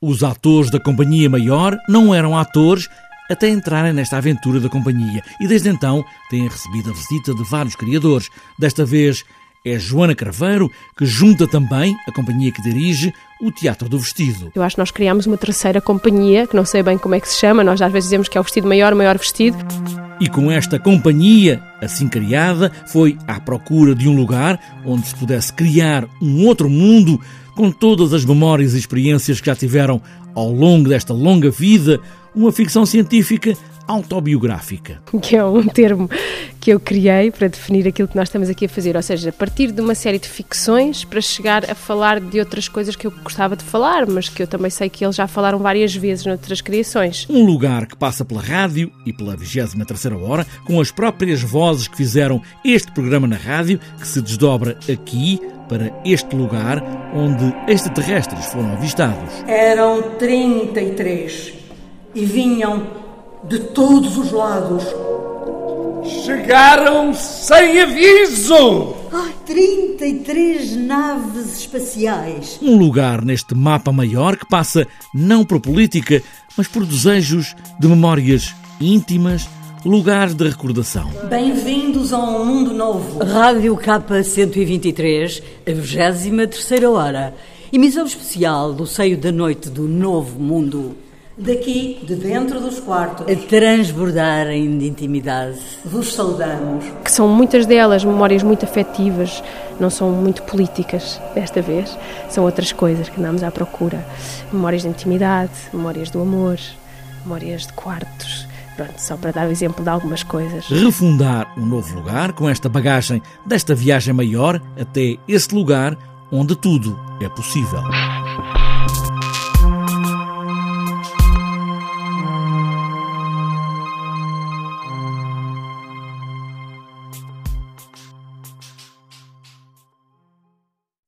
Os atores da Companhia Maior não eram atores até entrarem nesta aventura da companhia e desde então têm recebido a visita de vários criadores. Desta vez é Joana Craveiro, que junta também a companhia que dirige o Teatro do Vestido. Eu acho que nós criámos uma terceira companhia, que não sei bem como é que se chama, nós às vezes dizemos que é o vestido maior, maior vestido. E com esta companhia, assim criada, foi à procura de um lugar onde se pudesse criar um outro mundo com todas as memórias e experiências que já tiveram ao longo desta longa vida, uma ficção científica autobiográfica. Que é um termo que eu criei para definir aquilo que nós estamos aqui a fazer, ou seja, a partir de uma série de ficções para chegar a falar de outras coisas que eu gostava de falar, mas que eu também sei que eles já falaram várias vezes noutras criações. Um lugar que passa pela rádio e pela 23 hora, com as próprias vozes que fizeram este programa na rádio, que se desdobra aqui para este lugar onde extraterrestres foram avistados. Eram 33 e vinham de todos os lados. Chegaram sem aviso! Ah, 33 naves espaciais. Um lugar neste mapa maior que passa não por política, mas por desejos de memórias íntimas, lugares de recordação. Bem-vindos a um mundo novo. Rádio K123, a 23 hora. Emissão especial do seio da noite do novo mundo. Daqui, de dentro dos quartos, A transbordar em intimidade. vos saudamos. Que são muitas delas memórias muito afetivas, não são muito políticas desta vez, são outras coisas que andamos à procura. Memórias de intimidade, memórias do amor, memórias de quartos. Pronto, só para dar o exemplo de algumas coisas. Refundar um novo lugar com esta bagagem desta viagem maior até esse lugar onde tudo é possível.